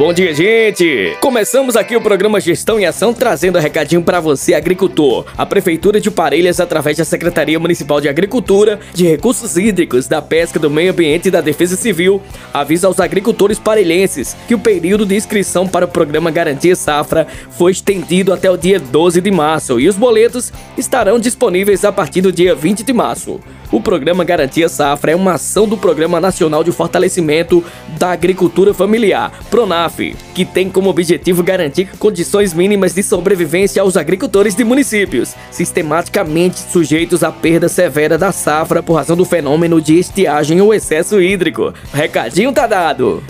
Bom dia, gente! Começamos aqui o programa Gestão em Ação trazendo um recadinho para você, agricultor. A Prefeitura de Parelhas, através da Secretaria Municipal de Agricultura, de Recursos Hídricos, da Pesca, do Meio Ambiente e da Defesa Civil, avisa aos agricultores parelhenses que o período de inscrição para o programa Garantia Safra foi estendido até o dia 12 de março e os boletos estarão disponíveis a partir do dia 20 de março. O programa Garantia Safra é uma ação do Programa Nacional de Fortalecimento da Agricultura Familiar, PRONAF, que tem como objetivo garantir condições mínimas de sobrevivência aos agricultores de municípios, sistematicamente sujeitos à perda severa da safra por razão do fenômeno de estiagem ou excesso hídrico. Recadinho tá dado.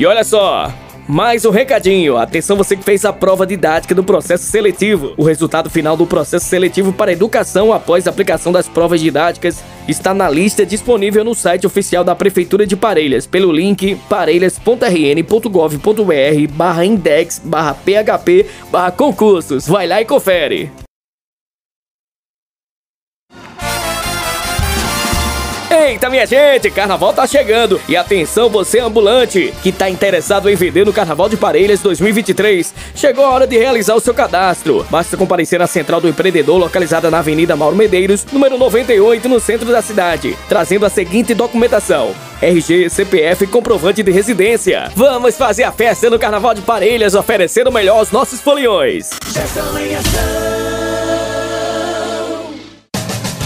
E olha só, mais um recadinho. Atenção você que fez a prova didática do processo seletivo. O resultado final do processo seletivo para educação após aplicação das provas didáticas está na lista disponível no site oficial da Prefeitura de Parelhas pelo link parelhas.rn.gov.br barra index barra php barra concursos. Vai lá e confere. Eita, minha gente, carnaval tá chegando. E atenção, você ambulante que tá interessado em vender no Carnaval de Parelhas 2023. Chegou a hora de realizar o seu cadastro. Basta comparecer à Central do Empreendedor, localizada na Avenida Mauro Medeiros, número 98, no centro da cidade, trazendo a seguinte documentação: RG, CPF e comprovante de residência. Vamos fazer a festa no Carnaval de Parelhas, oferecendo melhor aos nossos foliões.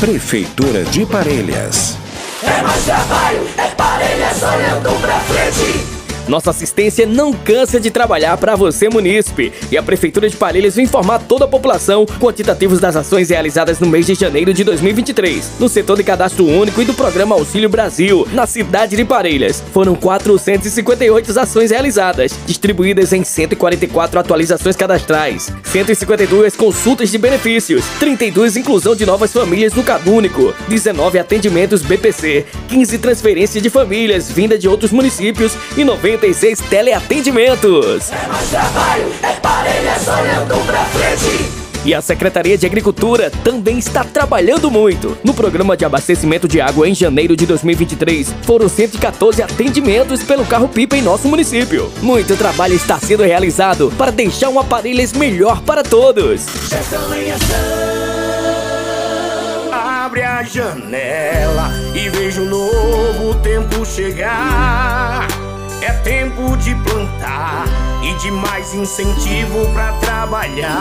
Prefeitura de Parelhas. É mais trabalho, é parelhas olhando pra frente. Nossa assistência não cansa de trabalhar para você, munícipe. E a Prefeitura de Parelhas vai informar toda a população quantitativos das ações realizadas no mês de janeiro de 2023, no setor de cadastro único e do programa Auxílio Brasil, na cidade de Parelhas. Foram 458 ações realizadas, distribuídas em 144 atualizações cadastrais, 152 consultas de benefícios, 32 inclusão de novas famílias no Cadúnico, 19 atendimentos BPC, 15 transferências de famílias vinda de outros municípios e 96 teleatendimentos. É mais trabalho, é parelhas olhando pra frente. E a Secretaria de Agricultura também está trabalhando muito. No programa de abastecimento de água em janeiro de 2023, foram 114 atendimentos pelo carro-pipa em nosso município. Muito trabalho está sendo realizado para deixar um Aparelhas melhor para todos. Gestão em ação. Abre a janela e veja um novo tempo chegar. É tempo de plantar e de mais incentivo pra trabalhar.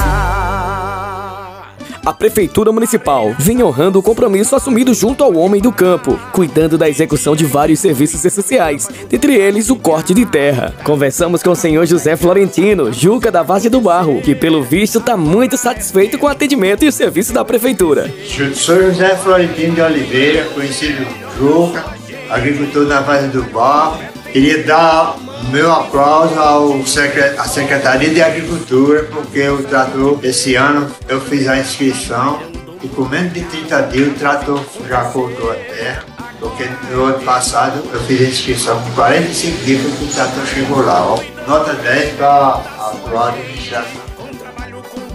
A Prefeitura Municipal vem honrando o compromisso assumido junto ao homem do campo, cuidando da execução de vários serviços essenciais, dentre eles o corte de terra. Conversamos com o senhor José Florentino, Juca da Vaz do Barro, que pelo visto está muito satisfeito com o atendimento e o serviço da Prefeitura. Sou José Florentino de Oliveira, conhecido Juca, agricultor da Vaz do Barro. Queria dar meu aplauso ao secre- à Secretaria de Agricultura, porque o trator, esse ano, eu fiz a inscrição e com menos de 30 dias o trator já cortou a terra. Porque no ano passado eu fiz a inscrição com 45 dias que o trator chegou lá. Ó. Nota 10 para a administração.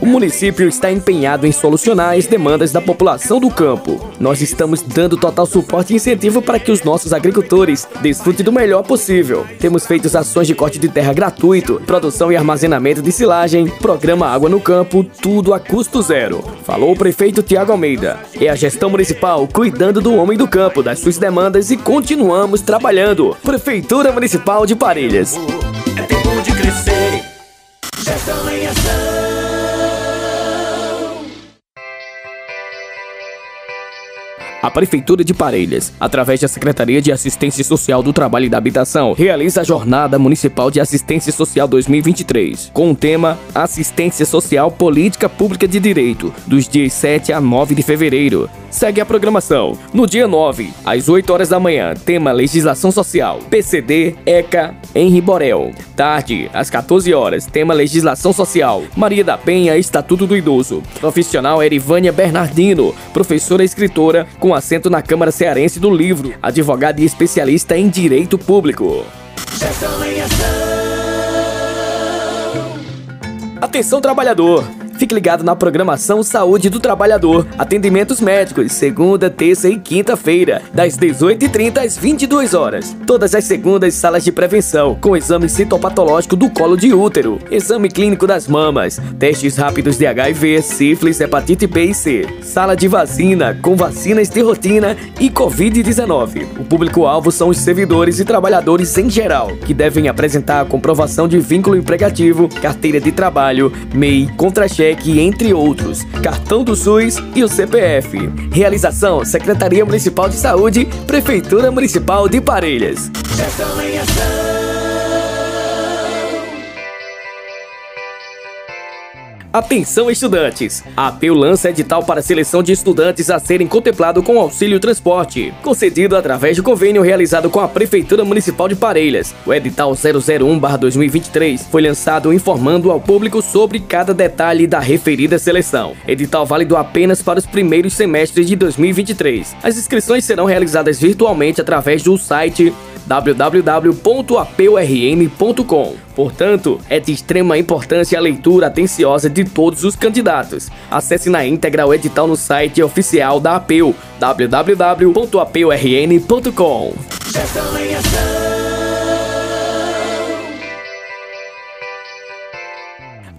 O município está empenhado em solucionar as demandas da população do campo. Nós estamos dando total suporte e incentivo para que os nossos agricultores desfrutem do melhor possível. Temos feito ações de corte de terra gratuito, produção e armazenamento de silagem, programa Água no Campo, tudo a custo zero. Falou o prefeito Tiago Almeida. É a gestão municipal cuidando do homem do campo, das suas demandas e continuamos trabalhando. Prefeitura Municipal de Parelhas. É tempo de crescer. Gestão em ação. A Prefeitura de Parelhas, através da Secretaria de Assistência Social do Trabalho e da Habitação, realiza a Jornada Municipal de Assistência Social 2023, com o tema Assistência Social Política Pública de Direito, dos dias 7 a 9 de fevereiro. Segue a programação. No dia 9, às 8 horas da manhã, tema Legislação Social, PCD, ECA, Henri Borel. Tarde, às 14 horas, tema Legislação Social, Maria da Penha, Estatuto do Idoso. Profissional Erivânia Bernardino, professora escritora, com assento na Câmara Cearense do Livro, advogada e especialista em Direito Público. Atenção, trabalhador! Fique ligado na programação Saúde do Trabalhador. Atendimentos médicos, segunda, terça e quinta-feira, das 18h30 às 22 horas. Todas as segundas, salas de prevenção, com exame citopatológico do colo de útero, exame clínico das mamas, testes rápidos de HIV, sífilis, hepatite B e C, sala de vacina, com vacinas de rotina e Covid-19. O público-alvo são os servidores e trabalhadores em geral, que devem apresentar a comprovação de vínculo empregativo, carteira de trabalho, MEI, contra-cheque cheque, entre outros, cartão do SUS e o CPF. Realização: Secretaria Municipal de Saúde, Prefeitura Municipal de Parelhas. Atenção estudantes! A APEU lança edital para seleção de estudantes a serem contemplado com auxílio transporte, concedido através de convênio realizado com a Prefeitura Municipal de Parelhas. O edital 001/2023 foi lançado informando ao público sobre cada detalhe da referida seleção. Edital válido apenas para os primeiros semestres de 2023. As inscrições serão realizadas virtualmente através do site www.apeurn.com. Portanto, é de extrema importância a leitura atenciosa de todos os candidatos. Acesse na íntegra o edital no site oficial da APEU, www.apeurn.com.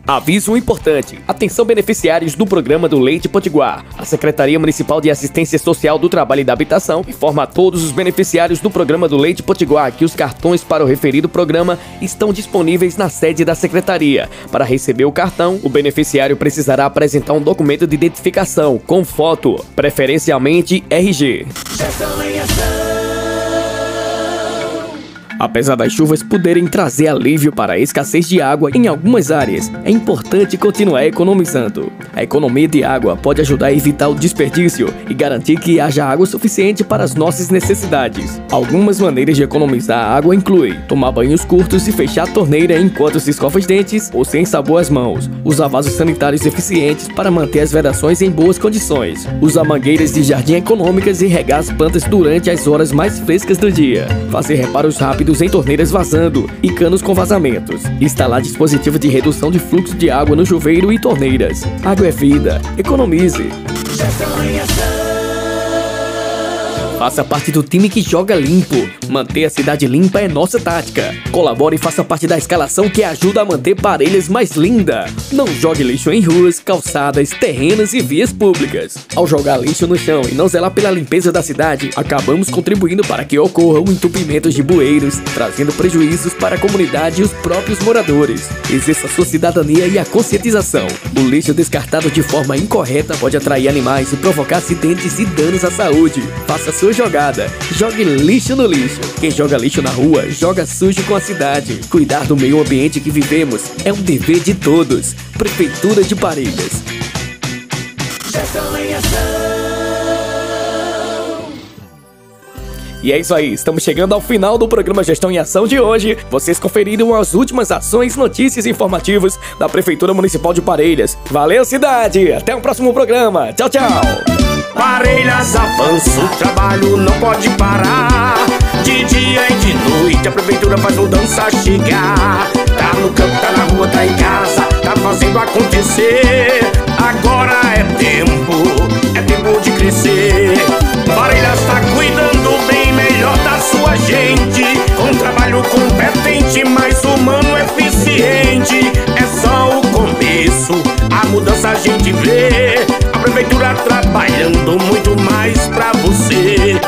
Aviso importante. Atenção beneficiários do programa do Leite Potiguar. A Secretaria Municipal de Assistência Social do Trabalho e da Habitação informa a todos os beneficiários do programa do Leite Potiguar que os cartões para o referido programa estão disponíveis na sede da secretaria. Para receber o cartão, o beneficiário precisará apresentar um documento de identificação com foto, preferencialmente RG. Apesar das chuvas poderem trazer alívio para a escassez de água em algumas áreas, é importante continuar economizando. A economia de água pode ajudar a evitar o desperdício e garantir que haja água suficiente para as nossas necessidades. Algumas maneiras de economizar água incluem tomar banhos curtos e fechar a torneira enquanto se escova os dentes ou sem sabor as mãos, usar vasos sanitários eficientes para manter as vedações em boas condições, usar mangueiras de jardim econômicas e regar as plantas durante as horas mais frescas do dia, fazer reparos rápidos em torneiras vazando e canos com vazamentos. Instalar dispositivo de redução de fluxo de água no chuveiro e torneiras. Água é vida. Economize. Faça parte do time que joga limpo. Manter a cidade limpa é nossa tática. Colabore e faça parte da escalação que ajuda a manter Parelhas mais linda. Não jogue lixo em ruas, calçadas, terrenos e vias públicas. Ao jogar lixo no chão e não zelar pela limpeza da cidade, acabamos contribuindo para que ocorram entupimentos de bueiros, trazendo prejuízos para a comunidade e os próprios moradores. Exerça sua cidadania e a conscientização. O lixo descartado de forma incorreta pode atrair animais e provocar acidentes e danos à saúde. Faça sua jogada. Jogue lixo no lixo. Quem joga lixo na rua, joga sujo com a cidade. Cuidar do meio ambiente que vivemos é um dever de todos. Prefeitura de Parelhas. E é isso aí, estamos chegando ao final do programa Gestão em Ação de hoje. Vocês conferiram as últimas ações, notícias e informativos da Prefeitura Municipal de Parelhas. Valeu, cidade! Até o próximo programa. Tchau, tchau! Parelhas avança, o trabalho não pode parar. De dia e de noite a prefeitura faz mudança chegar. Tá no campo, tá na rua, tá em casa, tá fazendo acontecer. Agora é tempo, é tempo de crescer. Parelhas tá cuidando bem melhor da sua gente. Com trabalho competente, mais humano, eficiente. É só o começo, a mudança a gente vê. Prefeitura trabalhando muito mais pra você.